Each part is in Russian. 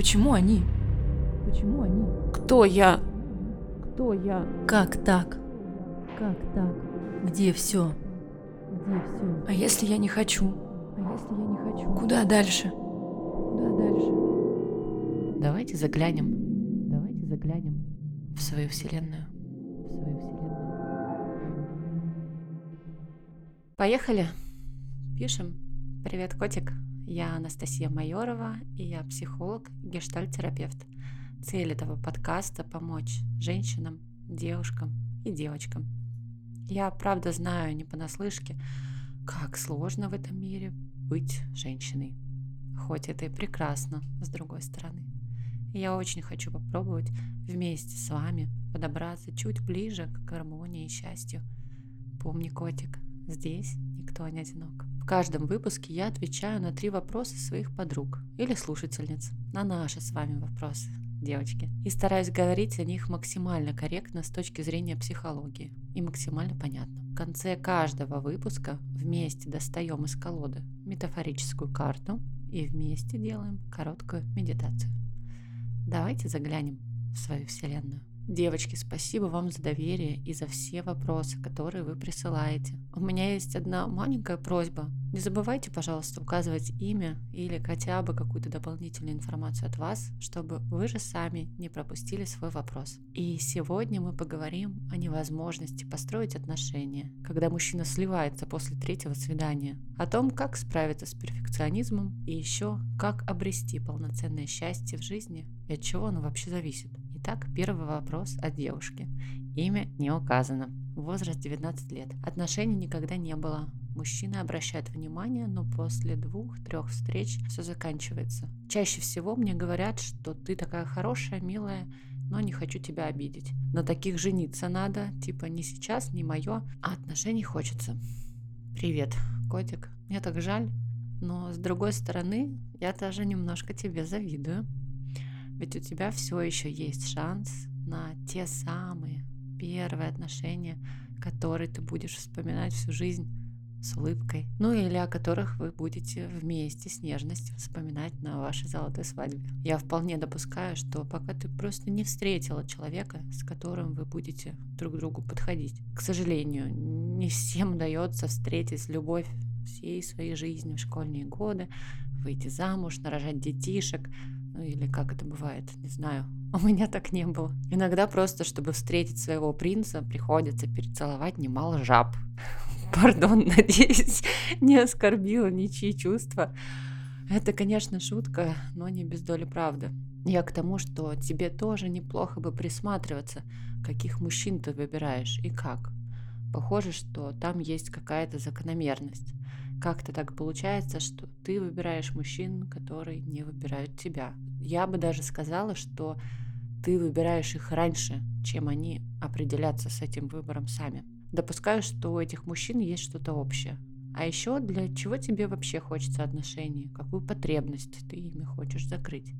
Почему они? Почему они? Кто я? Кто я? Как так? Как так? Где все? Где все? А если я не хочу? А если я не хочу? Куда дальше? Куда дальше? Давайте заглянем. Давайте заглянем в свою вселенную. В свою вселенную. Поехали. Пишем. Привет, котик. Я Анастасия Майорова, и я психолог, гештальт-терапевт. Цель этого подкаста – помочь женщинам, девушкам и девочкам. Я правда знаю не понаслышке, как сложно в этом мире быть женщиной. Хоть это и прекрасно, с другой стороны. Я очень хочу попробовать вместе с вами подобраться чуть ближе к гармонии и счастью. Помни, котик, здесь никто не одинок. Каждом выпуске я отвечаю на три вопроса своих подруг или слушательниц на наши с вами вопросы, девочки. И стараюсь говорить о них максимально корректно с точки зрения психологии и максимально понятно. В конце каждого выпуска вместе достаем из колоды метафорическую карту и вместе делаем короткую медитацию. Давайте заглянем в свою Вселенную. Девочки, спасибо вам за доверие и за все вопросы, которые вы присылаете. У меня есть одна маленькая просьба. Не забывайте, пожалуйста, указывать имя или хотя бы какую-то дополнительную информацию от вас, чтобы вы же сами не пропустили свой вопрос. И сегодня мы поговорим о невозможности построить отношения, когда мужчина сливается после третьего свидания, о том, как справиться с перфекционизмом и еще как обрести полноценное счастье в жизни и от чего оно вообще зависит. Итак, первый вопрос от девушки. Имя не указано. Возраст 19 лет. Отношений никогда не было. Мужчина обращает внимание, но после двух-трех встреч все заканчивается. Чаще всего мне говорят, что ты такая хорошая, милая, но не хочу тебя обидеть. На таких жениться надо, типа не сейчас, не мое, а отношений хочется. Привет, котик. Мне так жаль, но с другой стороны, я даже немножко тебе завидую. Ведь у тебя все еще есть шанс на те самые первые отношения, которые ты будешь вспоминать всю жизнь с улыбкой, ну или о которых вы будете вместе с нежностью вспоминать на вашей золотой свадьбе. Я вполне допускаю, что пока ты просто не встретила человека, с которым вы будете друг другу подходить. К сожалению, не всем удается встретить любовь всей своей жизни в школьные годы, выйти замуж, нарожать детишек, ну или как это бывает, не знаю. У меня так не было. Иногда просто, чтобы встретить своего принца, приходится перецеловать немало жаб. Пардон, надеюсь, не оскорбила ничьи чувства. Это, конечно, шутка, но не без доли правды. Я к тому, что тебе тоже неплохо бы присматриваться, каких мужчин ты выбираешь и как. Похоже, что там есть какая-то закономерность. Как-то так получается, что ты выбираешь мужчин, которые не выбирают тебя. Я бы даже сказала, что ты выбираешь их раньше, чем они определятся с этим выбором сами. Допускаю, что у этих мужчин есть что-то общее. А еще для чего тебе вообще хочется отношений? Какую потребность ты ими хочешь закрыть?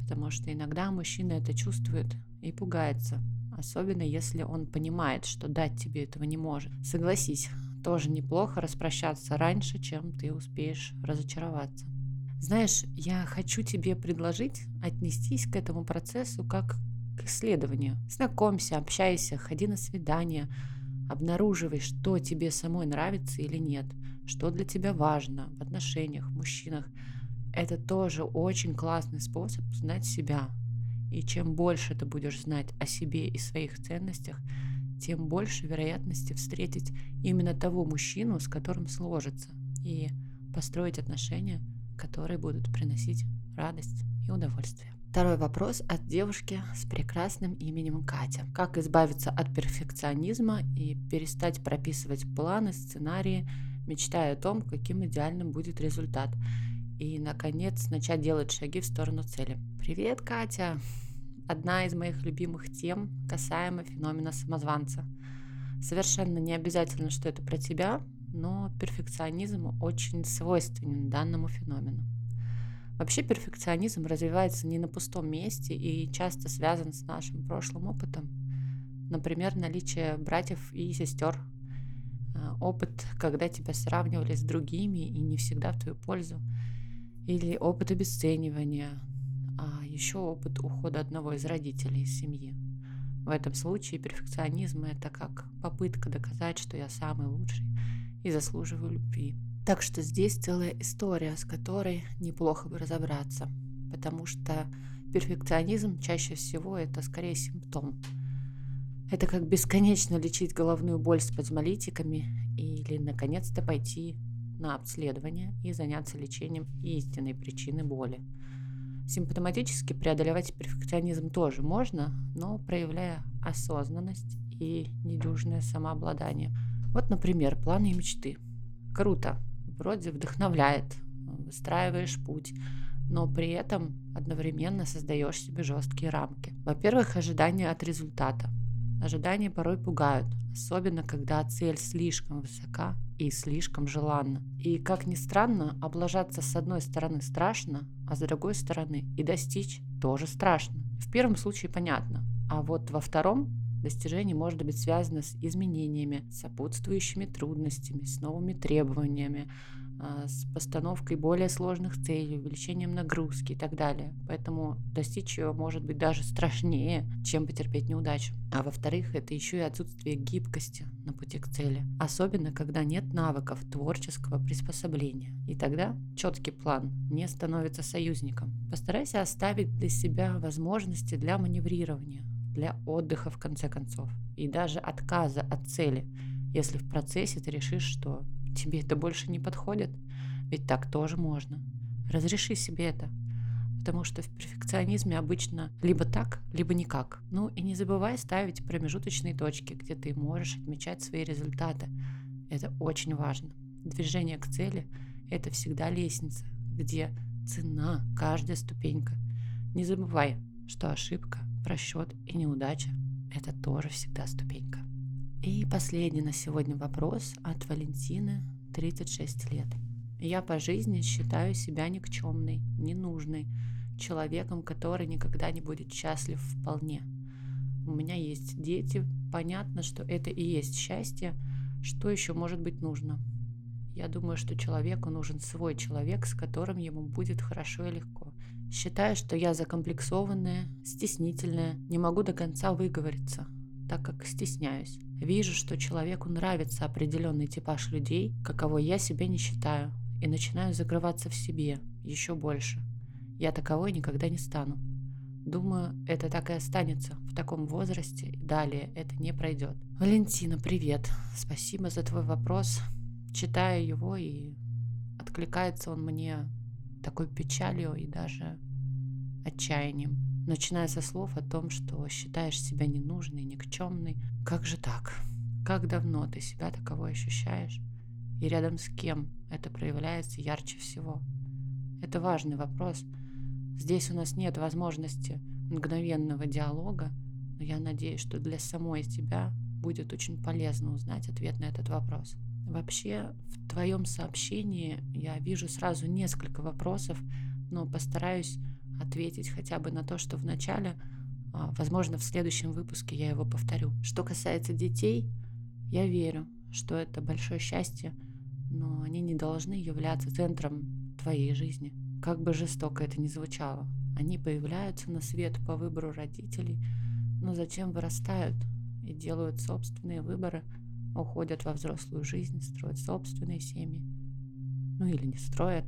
Потому что иногда мужчина это чувствует и пугается, особенно если он понимает, что дать тебе этого не может. Согласись, тоже неплохо распрощаться раньше, чем ты успеешь разочароваться. Знаешь, я хочу тебе предложить отнестись к этому процессу как к исследованию. Знакомься, общайся, ходи на свидания, обнаруживай, что тебе самой нравится или нет, что для тебя важно в отношениях, в мужчинах. Это тоже очень классный способ знать себя. И чем больше ты будешь знать о себе и своих ценностях, тем больше вероятности встретить именно того мужчину, с которым сложится, и построить отношения, которые будут приносить радость и удовольствие. Второй вопрос от девушки с прекрасным именем Катя. Как избавиться от перфекционизма и перестать прописывать планы, сценарии, мечтая о том, каким идеальным будет результат. И, наконец, начать делать шаги в сторону цели. Привет, Катя! Одна из моих любимых тем касаемо феномена самозванца. Совершенно не обязательно, что это про тебя, но перфекционизм очень свойственен данному феномену. Вообще перфекционизм развивается не на пустом месте и часто связан с нашим прошлым опытом. Например, наличие братьев и сестер, а, опыт, когда тебя сравнивали с другими и не всегда в твою пользу, или опыт обесценивания, а еще опыт ухода одного из родителей из семьи. В этом случае перфекционизм – это как попытка доказать, что я самый лучший и заслуживаю любви. Так что здесь целая история, с которой неплохо бы разобраться, потому что перфекционизм чаще всего это скорее симптом. Это как бесконечно лечить головную боль с спазмолитиками или наконец-то пойти на обследование и заняться лечением истинной причины боли. Симптоматически преодолевать перфекционизм тоже можно, но проявляя осознанность и недюжное самообладание. Вот, например, планы и мечты. Круто, вроде вдохновляет, выстраиваешь путь, но при этом одновременно создаешь себе жесткие рамки. Во-первых, ожидания от результата. Ожидания порой пугают, особенно когда цель слишком высока и слишком желанна. И, как ни странно, облажаться с одной стороны страшно, а с другой стороны и достичь тоже страшно. В первом случае понятно, а вот во втором достижение может быть связано с изменениями, сопутствующими трудностями, с новыми требованиями, с постановкой более сложных целей, увеличением нагрузки и так далее. Поэтому достичь ее может быть даже страшнее, чем потерпеть неудачу. А во-вторых, это еще и отсутствие гибкости на пути к цели. Особенно, когда нет навыков творческого приспособления. И тогда четкий план не становится союзником. Постарайся оставить для себя возможности для маневрирования, для отдыха в конце концов, и даже отказа от цели, если в процессе ты решишь, что Тебе это больше не подходит? Ведь так тоже можно. Разреши себе это. Потому что в перфекционизме обычно либо так, либо никак. Ну и не забывай ставить промежуточные точки, где ты можешь отмечать свои результаты. Это очень важно. Движение к цели – это всегда лестница, где цена каждая ступенька. Не забывай, что ошибка, просчет и неудача – это тоже всегда ступенька. И последний на сегодня вопрос от Валентины, 36 лет. Я по жизни считаю себя никчемной, ненужной, человеком, который никогда не будет счастлив вполне. У меня есть дети, понятно, что это и есть счастье. Что еще может быть нужно? Я думаю, что человеку нужен свой человек, с которым ему будет хорошо и легко. Считаю, что я закомплексованная, стеснительная, не могу до конца выговориться, так как стесняюсь. Вижу, что человеку нравится определенный типаж людей, каково я себя не считаю, и начинаю закрываться в себе еще больше. Я таковой никогда не стану. Думаю, это так и останется в таком возрасте, и далее это не пройдет. Валентина, привет. Спасибо за твой вопрос. Читаю его, и откликается он мне такой печалью и даже отчаянием. Начиная со слов о том, что считаешь себя ненужной, никчемной, как же так? Как давно ты себя таковой ощущаешь? И рядом с кем это проявляется ярче всего? Это важный вопрос. Здесь у нас нет возможности мгновенного диалога, но я надеюсь, что для самой тебя будет очень полезно узнать ответ на этот вопрос. Вообще, в твоем сообщении я вижу сразу несколько вопросов, но постараюсь ответить хотя бы на то, что в начале а, возможно, в следующем выпуске я его повторю. Что касается детей, я верю, что это большое счастье, но они не должны являться центром твоей жизни. Как бы жестоко это ни звучало. Они появляются на свет по выбору родителей, но затем вырастают и делают собственные выборы, уходят во взрослую жизнь, строят собственные семьи. Ну или не строят.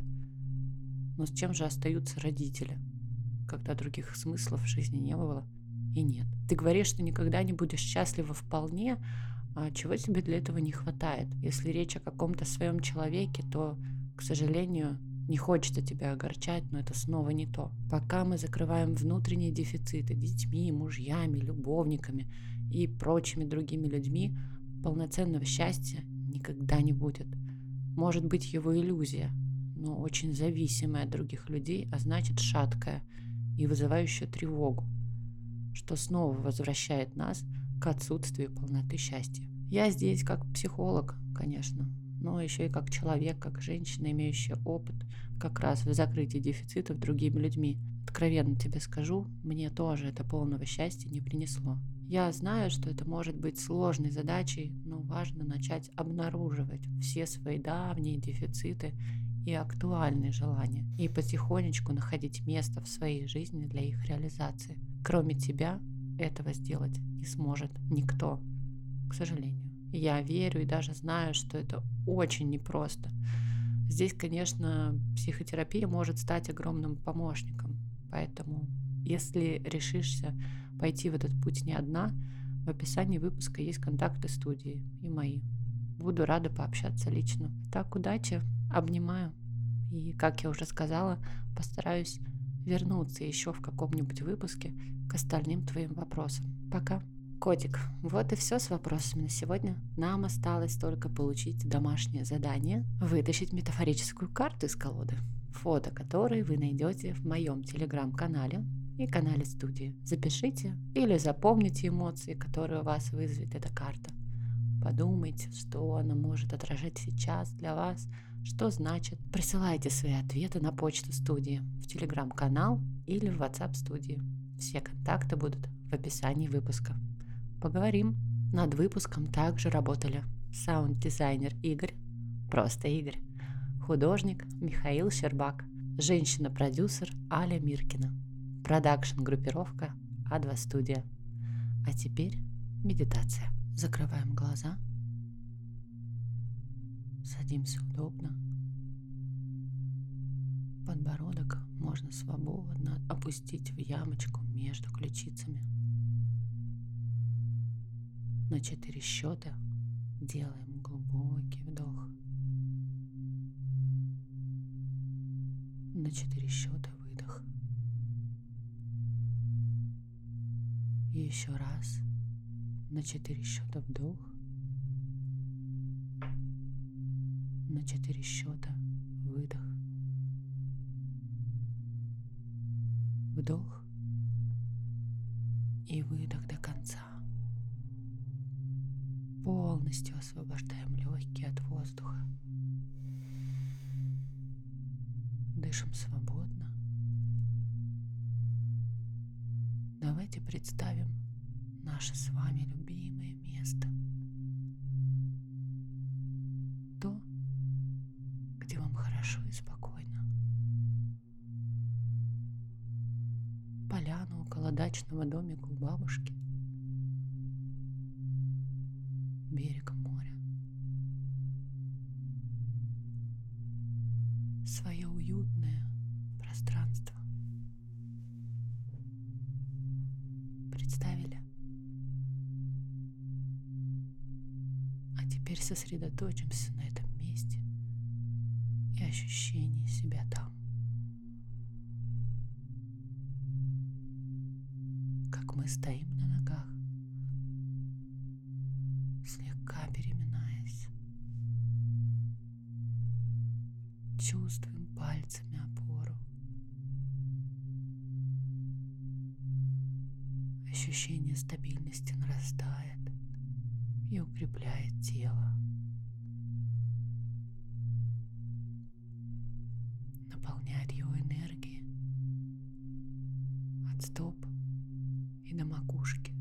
Но с чем же остаются родители, когда других смыслов в жизни не было? и нет. Ты говоришь, что никогда не будешь счастлива вполне, а чего тебе для этого не хватает? Если речь о каком-то своем человеке, то, к сожалению, не хочется тебя огорчать, но это снова не то. Пока мы закрываем внутренние дефициты детьми, мужьями, любовниками и прочими другими людьми, полноценного счастья никогда не будет. Может быть его иллюзия, но очень зависимая от других людей, а значит шаткая и вызывающая тревогу что снова возвращает нас к отсутствию полноты счастья. Я здесь как психолог, конечно, но еще и как человек, как женщина, имеющая опыт как раз в закрытии дефицитов другими людьми. Откровенно тебе скажу, мне тоже это полного счастья не принесло. Я знаю, что это может быть сложной задачей, но важно начать обнаруживать все свои давние дефициты и актуальные желания, и потихонечку находить место в своей жизни для их реализации. Кроме тебя этого сделать не сможет никто, к сожалению. Я верю и даже знаю, что это очень непросто. Здесь, конечно, психотерапия может стать огромным помощником. Поэтому, если решишься пойти в этот путь не одна, в описании выпуска есть контакты студии и мои. Буду рада пообщаться лично. Так, удачи, обнимаю. И, как я уже сказала, постараюсь вернуться еще в каком-нибудь выпуске к остальным твоим вопросам. Пока. Котик, вот и все с вопросами на сегодня. Нам осталось только получить домашнее задание, вытащить метафорическую карту из колоды, фото которой вы найдете в моем телеграм-канале и канале студии. Запишите или запомните эмоции, которые у вас вызовет эта карта. Подумайте, что она может отражать сейчас для вас, что значит. Присылайте свои ответы на почту студии, в телеграм-канал или в WhatsApp студии. Все контакты будут в описании выпуска поговорим. Над выпуском также работали саунд-дизайнер Игорь, просто Игорь, художник Михаил Щербак, женщина-продюсер Аля Миркина, продакшн-группировка А2 Студия. А теперь медитация. Закрываем глаза, садимся удобно. Подбородок можно свободно опустить в ямочку между ключицами – на четыре счета делаем глубокий вдох. На четыре счета выдох. И еще раз на четыре счета вдох. На четыре счета выдох. Вдох и выдох до конца полностью освобождаем легкие от воздуха. Дышим свободно. Давайте представим наше с вами любимое место. То, где вам хорошо и спокойно. Поляну около дачного домика у бабушки – берег моря. Свое уютное пространство. Представили? А теперь сосредоточимся на этом месте и ощущении себя там. Как мы стоим на ногах слегка переминаясь. Чувствуем пальцами опору. Ощущение стабильности нарастает и укрепляет тело. Наполняет его энергией от стоп и до макушки.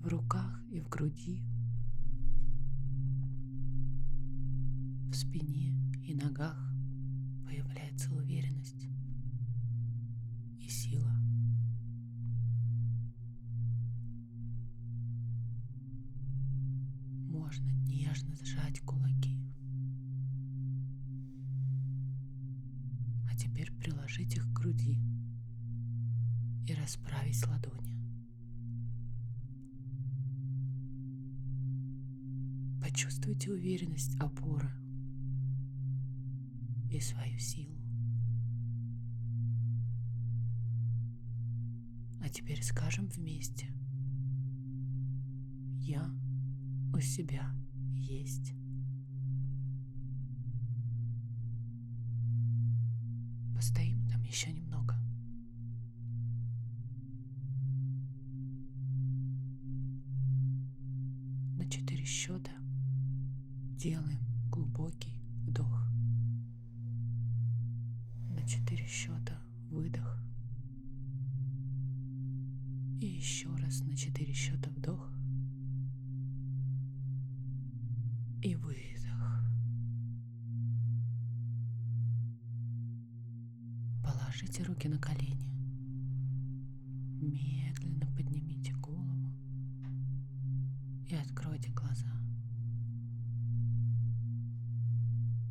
в руках и в груди, в спине и ногах появляется уверенность и сила. Можно нежно сжать кулаки. А теперь приложить их к груди и расправить ладони. Почувствуйте уверенность опоры и свою силу. А теперь скажем вместе. Я у себя есть. Постоим там еще немного. На четыре счета Делаем глубокий вдох. На четыре счета выдох. И еще раз на четыре счета вдох. И выдох. Положите руки на колени. Медленно поднимите голову и откройте глаза.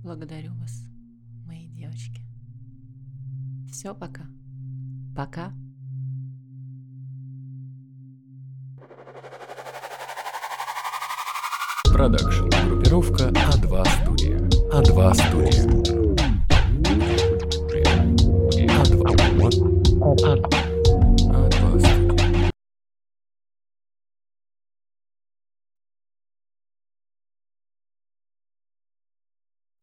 Благодарю вас, мои девочки. Все, пока. Пока. Продакшн. Группировка А2 студия. А2 студия. А2. Вот. А2.